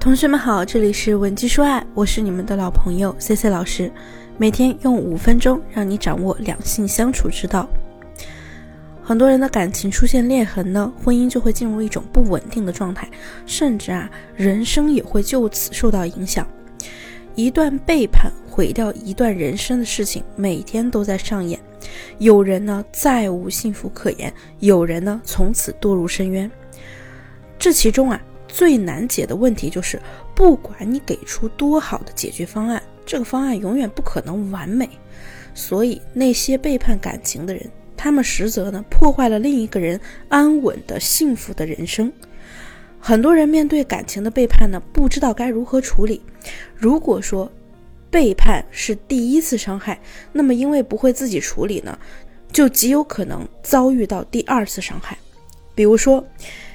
同学们好，这里是文姬说爱，我是你们的老朋友 C C 老师，每天用五分钟让你掌握两性相处之道。很多人的感情出现裂痕呢，婚姻就会进入一种不稳定的状态，甚至啊，人生也会就此受到影响。一段背叛毁掉一段人生的事情，每天都在上演。有人呢再无幸福可言，有人呢从此堕入深渊。这其中啊。最难解的问题就是，不管你给出多好的解决方案，这个方案永远不可能完美。所以，那些背叛感情的人，他们实则呢破坏了另一个人安稳的幸福的人生。很多人面对感情的背叛呢，不知道该如何处理。如果说背叛是第一次伤害，那么因为不会自己处理呢，就极有可能遭遇到第二次伤害。比如说，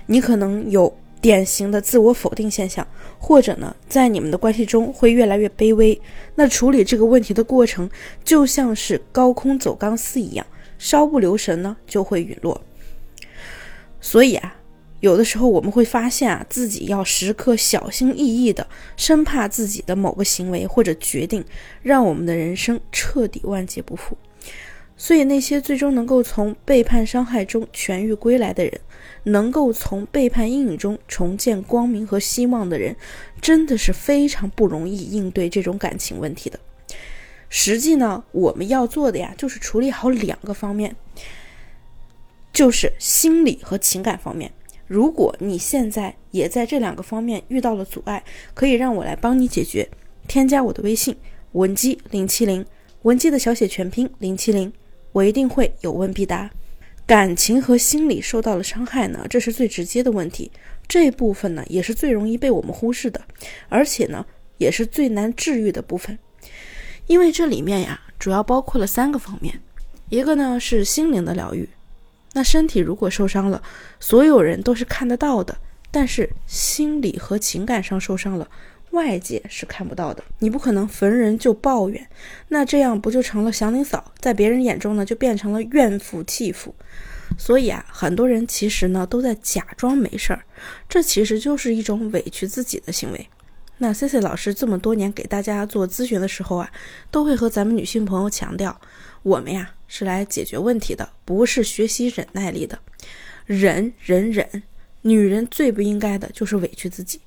你可能有。典型的自我否定现象，或者呢，在你们的关系中会越来越卑微。那处理这个问题的过程，就像是高空走钢丝一样，稍不留神呢，就会陨落。所以啊，有的时候我们会发现啊，自己要时刻小心翼翼的，生怕自己的某个行为或者决定，让我们的人生彻底万劫不复。所以，那些最终能够从背叛伤害中痊愈归来的人，能够从背叛阴影中重建光明和希望的人，真的是非常不容易应对这种感情问题的。实际呢，我们要做的呀，就是处理好两个方面，就是心理和情感方面。如果你现在也在这两个方面遇到了阻碍，可以让我来帮你解决。添加我的微信文姬零七零，文姬的小写全拼零七零。我一定会有问必答。感情和心理受到了伤害呢，这是最直接的问题。这部分呢，也是最容易被我们忽视的，而且呢，也是最难治愈的部分。因为这里面呀，主要包括了三个方面。一个呢是心灵的疗愈。那身体如果受伤了，所有人都是看得到的，但是心理和情感上受伤了。外界是看不到的，你不可能逢人就抱怨，那这样不就成了祥林嫂？在别人眼中呢，就变成了怨妇弃妇。所以啊，很多人其实呢都在假装没事儿，这其实就是一种委屈自己的行为。那 C C 老师这么多年给大家做咨询的时候啊，都会和咱们女性朋友强调，我们呀是来解决问题的，不是学习忍耐力的。忍忍忍，女人最不应该的就是委屈自己。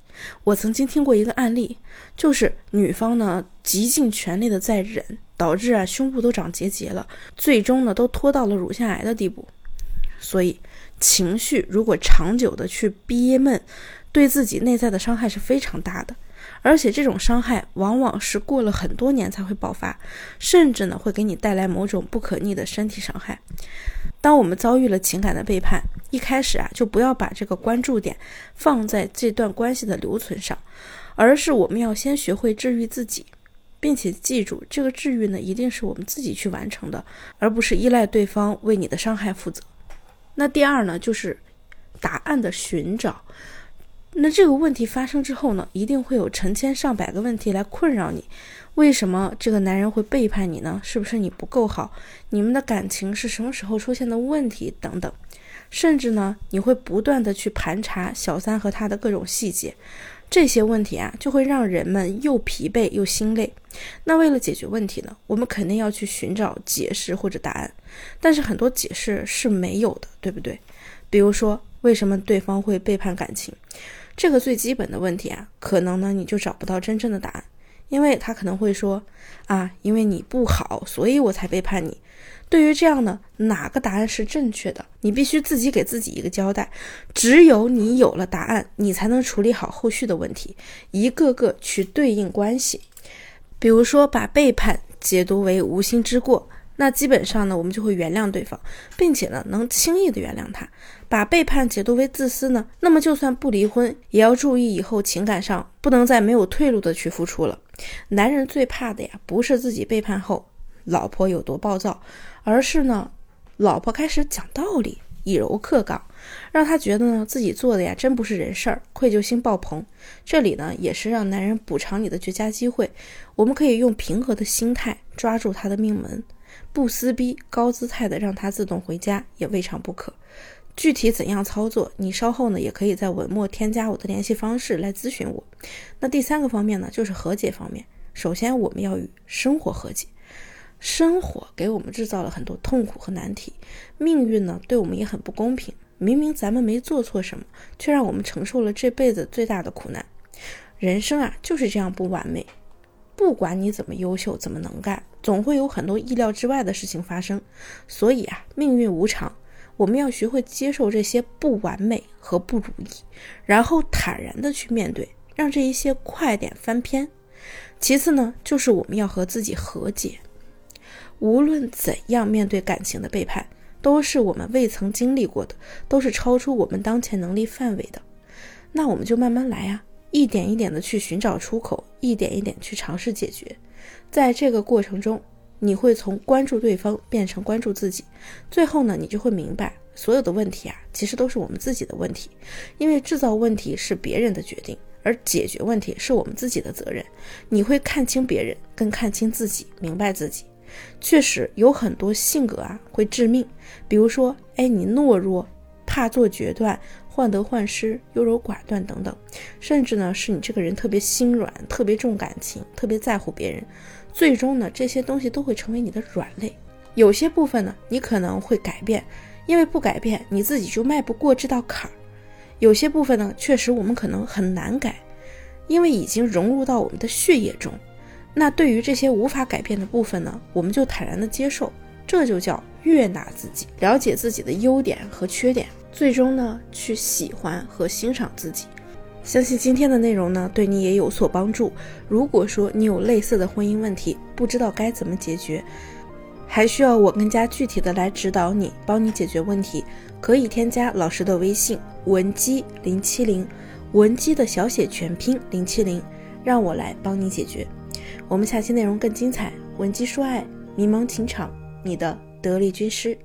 我曾经听过一个案例，就是女方呢极尽全力的在忍，导致啊胸部都长结节了，最终呢都拖到了乳腺癌的地步。所以情绪如果长久的去憋闷，对自己内在的伤害是非常大的，而且这种伤害往往是过了很多年才会爆发，甚至呢会给你带来某种不可逆的身体伤害。当我们遭遇了情感的背叛，一开始啊，就不要把这个关注点放在这段关系的留存上，而是我们要先学会治愈自己，并且记住，这个治愈呢，一定是我们自己去完成的，而不是依赖对方为你的伤害负责。那第二呢，就是答案的寻找。那这个问题发生之后呢，一定会有成千上百个问题来困扰你。为什么这个男人会背叛你呢？是不是你不够好？你们的感情是什么时候出现的问题？等等，甚至呢，你会不断的去盘查小三和他的各种细节。这些问题啊，就会让人们又疲惫又心累。那为了解决问题呢，我们肯定要去寻找解释或者答案。但是很多解释是没有的，对不对？比如说，为什么对方会背叛感情？这个最基本的问题啊，可能呢，你就找不到真正的答案。因为他可能会说，啊，因为你不好，所以我才背叛你。对于这样的哪个答案是正确的，你必须自己给自己一个交代。只有你有了答案，你才能处理好后续的问题，一个个去对应关系。比如说，把背叛解读为无心之过。那基本上呢，我们就会原谅对方，并且呢，能轻易的原谅他。把背叛解读为自私呢，那么就算不离婚，也要注意以后情感上不能再没有退路的去付出了。男人最怕的呀，不是自己背叛后老婆有多暴躁，而是呢，老婆开始讲道理，以柔克刚，让他觉得呢自己做的呀真不是人事儿，愧疚心爆棚。这里呢，也是让男人补偿你的绝佳机会。我们可以用平和的心态抓住他的命门。不撕逼，高姿态的让他自动回家也未尝不可。具体怎样操作，你稍后呢也可以在文末添加我的联系方式来咨询我。那第三个方面呢，就是和解方面。首先，我们要与生活和解。生活给我们制造了很多痛苦和难题，命运呢对我们也很不公平。明明咱们没做错什么，却让我们承受了这辈子最大的苦难。人生啊就是这样不完美，不管你怎么优秀，怎么能干，总会有很多意料之外的事情发生。所以啊，命运无常。我们要学会接受这些不完美和不如意，然后坦然的去面对，让这一些快点翻篇。其次呢，就是我们要和自己和解。无论怎样面对感情的背叛，都是我们未曾经历过的，都是超出我们当前能力范围的。那我们就慢慢来啊，一点一点的去寻找出口，一点一点去尝试解决。在这个过程中，你会从关注对方变成关注自己，最后呢，你就会明白，所有的问题啊，其实都是我们自己的问题，因为制造问题是别人的决定，而解决问题是我们自己的责任。你会看清别人，更看清自己，明白自己。确实有很多性格啊会致命，比如说，哎，你懦弱，怕做决断，患得患失，优柔寡断等等，甚至呢，是你这个人特别心软，特别重感情，特别在乎别人。最终呢，这些东西都会成为你的软肋。有些部分呢，你可能会改变，因为不改变，你自己就迈不过这道坎儿。有些部分呢，确实我们可能很难改，因为已经融入到我们的血液中。那对于这些无法改变的部分呢，我们就坦然的接受，这就叫悦纳自己，了解自己的优点和缺点，最终呢，去喜欢和欣赏自己。相信今天的内容呢，对你也有所帮助。如果说你有类似的婚姻问题，不知道该怎么解决，还需要我更加具体的来指导你，帮你解决问题，可以添加老师的微信文姬零七零，文姬的小写全拼零七零，让我来帮你解决。我们下期内容更精彩，文姬说爱，迷茫情场，你的得力军师。